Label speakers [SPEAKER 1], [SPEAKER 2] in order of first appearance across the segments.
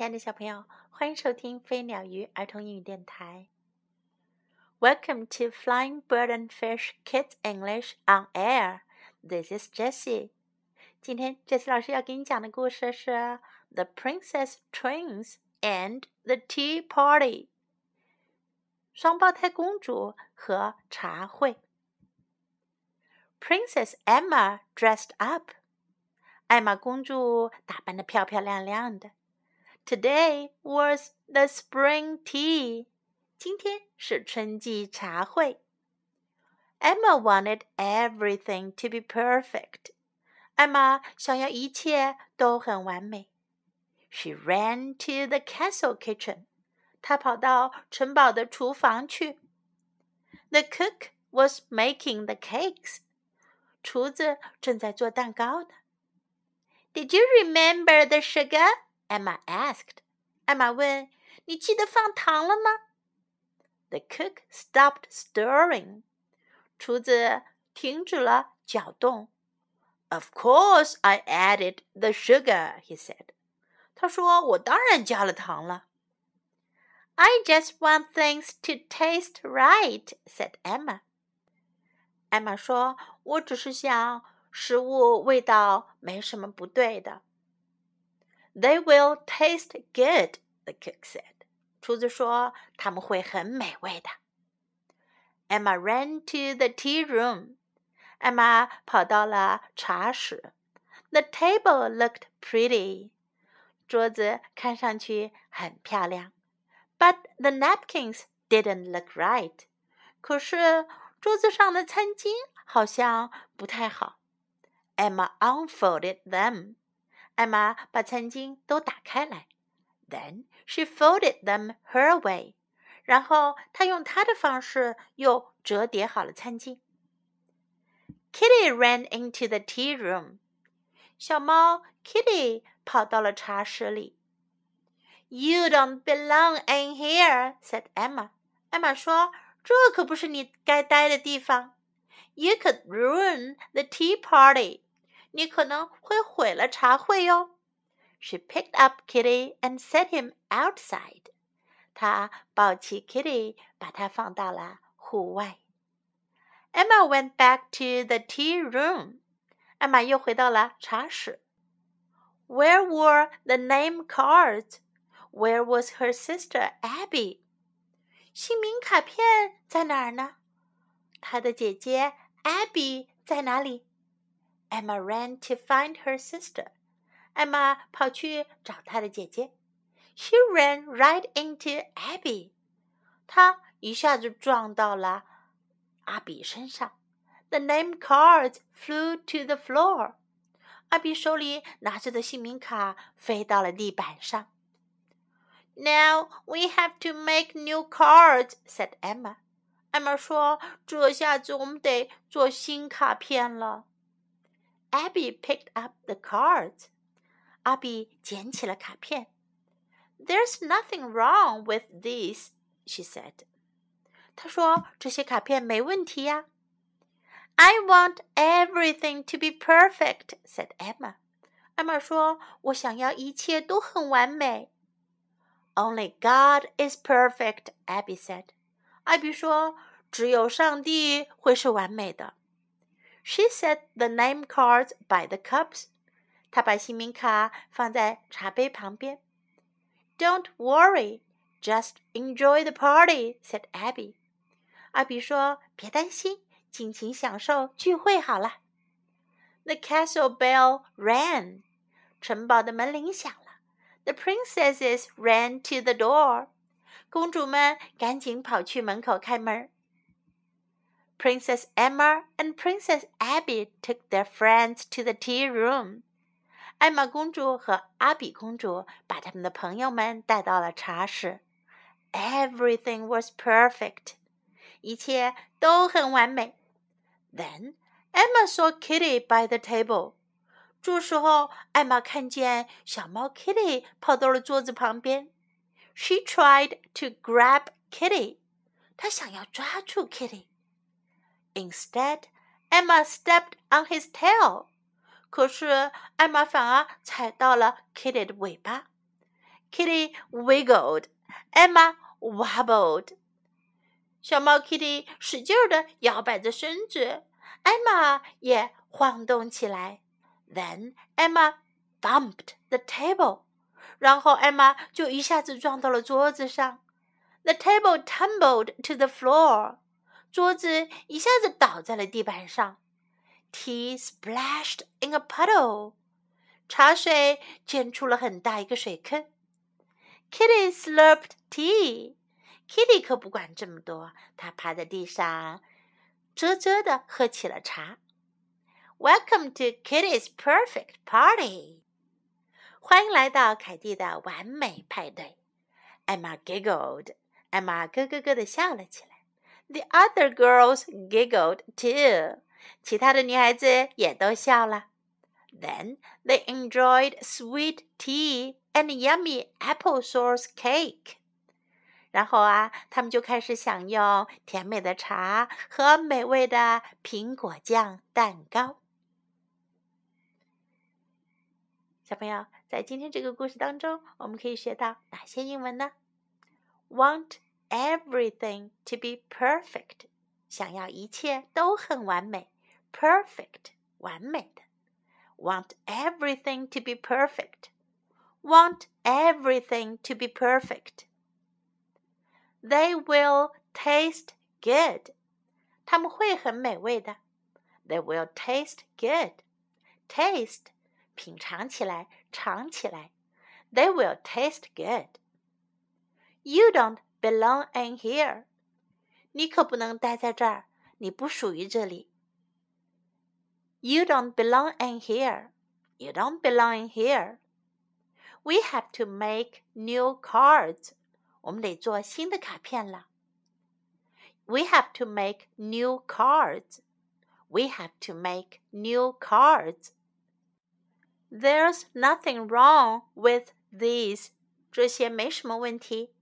[SPEAKER 1] 亲爱的小朋友，欢迎收听飞鸟鱼儿童英语电台。Welcome to Flying Bird and Fish Kids English on Air. This is Jessie. 今天 Jessie 老师要给你讲的故事是《The Princess Twins and the Tea Party》。双胞胎公主和茶会。Princess Emma dressed up. 艾玛公主打扮的漂漂亮亮的。Today was the spring tea. 今天是春季茶会。Emma wanted everything to be perfect. 艾玛想要一切都很完美。She ran to the castle kitchen. 她跑到城堡的厨房去。The cook was making the cakes. 厨子正在做蛋糕呢。did you remember the sugar? Emma asked. 艾玛问：“你记得放糖了吗？” The cook stopped stirring. 厨子停止了搅动。Of course, I added the sugar, he said. 他说：“我当然加了糖了。” I just want things to taste right, said Emma. 艾玛说：“我只是想食物味道没什么不对的。 ” They will taste good, the cook said. 厨子说他们会很美味的。Emma ran to the tea room. 艾玛跑到了茶室。The table looked pretty. 桌子看上去很漂亮。But the napkins didn't look right. 可是桌子上的餐巾好像不太好。Emma unfolded them. 艾玛把餐巾都打开来。Then she folded them her way. 然后她用她的方式又折叠好了餐巾。Kitty ran into the tea room. 小猫 Kitty 跑到了茶室里。You don't belong in here," said Emma. 艾玛说：“这可不是你该待的地方。You could ruin the tea party." 你可能会毁了茶会哟。She picked up Kitty and set him outside. 她抱起 Kitty，把它放到了户外。Emma went back to the tea room. 艾玛又回到了茶室。Where were the name cards? Where was her sister Abby? 姓名卡片在哪儿呢？她的姐姐 Abby 在哪里 ？Emma ran to find her sister. 艾玛跑去找她的姐姐。She ran right into Abby. 她一下子撞到了阿比身上。The name cards flew to the floor. 阿比手里拿着的姓名卡飞到了地板上。Now we have to make new cards," said Emma. 艾玛说：“这下子我们得做新卡片了。” Abby picked up the cards. 阿比捡起了卡片。There's nothing wrong with these, she said. 她说这些卡片没问题呀。I want everything to be perfect, said Emma. 艾玛说：“我想要一切都很完美。” Only God is perfect, Abby said. 艾比说：“只有上帝会是完美的。” She set the name cards by the cups. 她把姓名卡放在茶杯旁边。Don't worry, just enjoy the party," said Abby. 阿比说：“别担心，尽情享受聚会好了。” The castle bell rang. 城堡的门铃响了。The princesses ran to the door. 公主们赶紧跑去门口开门。 Princess Emma and Princess Abby took their friends to the tea room. 艾玛公主和阿比公主把他们的朋友们带到了茶室。Everything was perfect. 一切都很完美。Then Emma saw Kitty by the table. 这时候，艾玛看见小猫 Kitty 跑到了桌子旁边。She tried to grab Kitty. 她想要抓住 Kitty。 Instead, Emma stepped on his tail. 可是艾玛反而踩到了 Kitty 的尾巴。 Kitty wiggled. Emma wobbled. 小猫 Kitty 使劲的摇摆着身子，Emma 也晃动起来。Then Emma bumped the table. 然后 Emma 就一下子撞到了桌子上。The table tumbled to the floor. 桌子一下子倒在了地板上。Tea splashed in a puddle. 茶水溅出了很大一个水坑。Kitty slurped tea. Kitty 可不管这么多，她趴在地上，啧啧的喝起了茶。Welcome to Kitty's perfect party. 欢迎来到凯蒂的完美派对。Emma giggled. Emma 咯咯咯的笑了起来。The other girls giggled too. 其他的女孩子也都笑了。Then they enjoyed sweet tea and yummy apple sauce cake. 然后啊，他们就开始享用甜美的茶和美味的苹果酱蛋糕。小朋友，在今天这个故事当中，我们可以学到哪些英文呢？Want everything to be perfect，想要一切都很完美，perfect，完美的。Want everything to be perfect. Want everything to be perfect. They will taste good. 它们会很美味的。They will taste good. Taste 品尝起来，尝起来。They will taste good. You don't belong in here. 你可不能待在这儿，你不属于这里。You don't belong in here. You don't belong in here. We have to make new cards. 我们得做新的卡片了。We have to make new cards. We have to make new cards. There's nothing wrong with these. 这些没什么问题。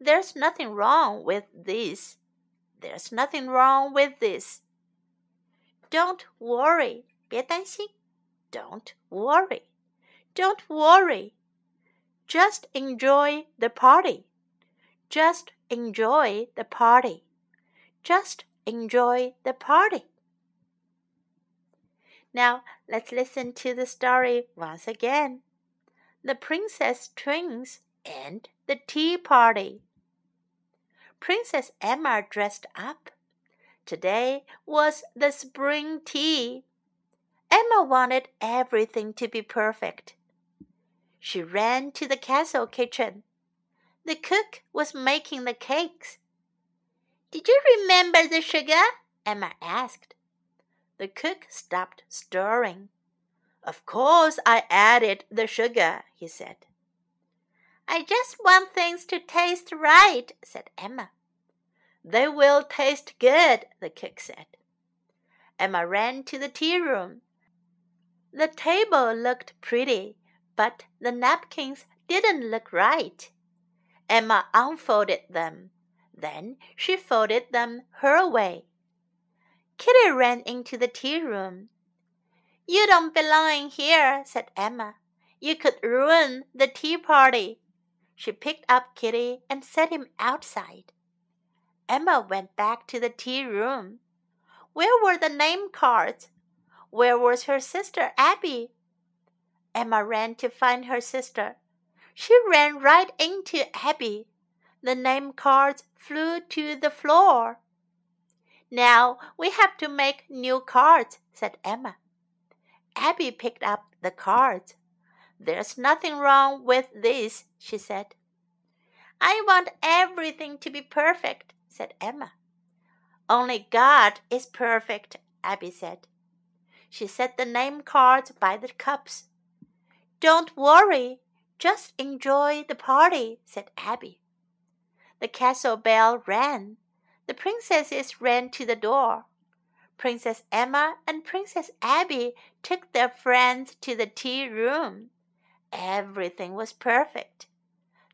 [SPEAKER 1] There's nothing wrong with this. There's nothing wrong with this. Don't worry. 别担心。Don't worry. Don't worry. Just enjoy the party. Just enjoy the party. Just enjoy the party. Now let's listen to the story once again. The Princess Twins and the Tea Party. Princess Emma dressed up. Today was the spring tea. Emma wanted everything to be perfect. She ran to the castle kitchen. The cook was making the cakes. Did you remember the sugar? Emma asked. The cook stopped stirring. Of course I added the sugar, he said. I just want things to taste right, said Emma. They will taste good, the cook said. Emma ran to the tea room. The table looked pretty, but the napkins didn't look right. Emma unfolded them. Then she folded them her way. Kitty ran into the tea room. You don't belong here, said Emma. You could ruin the tea party. She picked up Kitty and set him outside. Emma went back to the tea room. Where were the name cards? Where was her sister Abby? Emma ran to find her sister. She ran right into Abby. The name cards flew to the floor. Now we have to make new cards, said Emma. Abby picked up the cards. There's nothing wrong with this, she said. I want everything to be perfect, said Emma. Only God is perfect, Abby said. She set the name cards by the cups. Don't worry, just enjoy the party, said Abby. The castle bell rang. The princesses ran to the door. Princess Emma and Princess Abby took their friends to the tea room. Everything was perfect.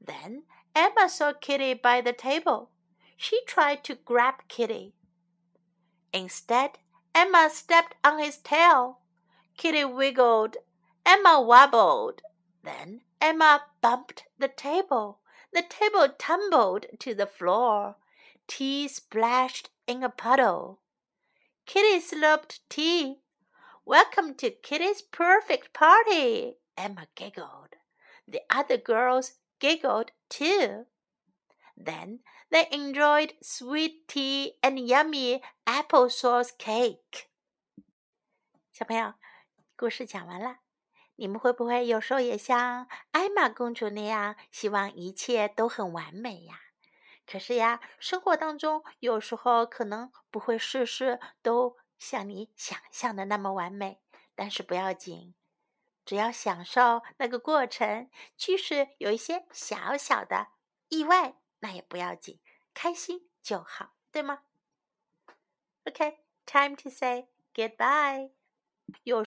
[SPEAKER 1] Then Emma saw Kitty by the table. She tried to grab Kitty. Instead, Emma stepped on his tail. Kitty wiggled. Emma wobbled. Then Emma bumped the table. The table tumbled to the floor. Tea splashed in a puddle. Kitty slurped tea. Welcome to Kitty's perfect party, Emma giggled. The other girls giggled too. Then they enjoyed sweet tea and yummy applesauce cake. 小朋友，故事讲完了。你们会不会有时候也像艾玛公主那样，希望一切都很完美呀？可是呀，生活当中有时候可能不会事事都像你想象的那么完美。但是不要紧， 只要享受那个过程，即使有一些小小的意外，那也不要紧，开心就好，对吗？OK，time to say goodbye。有。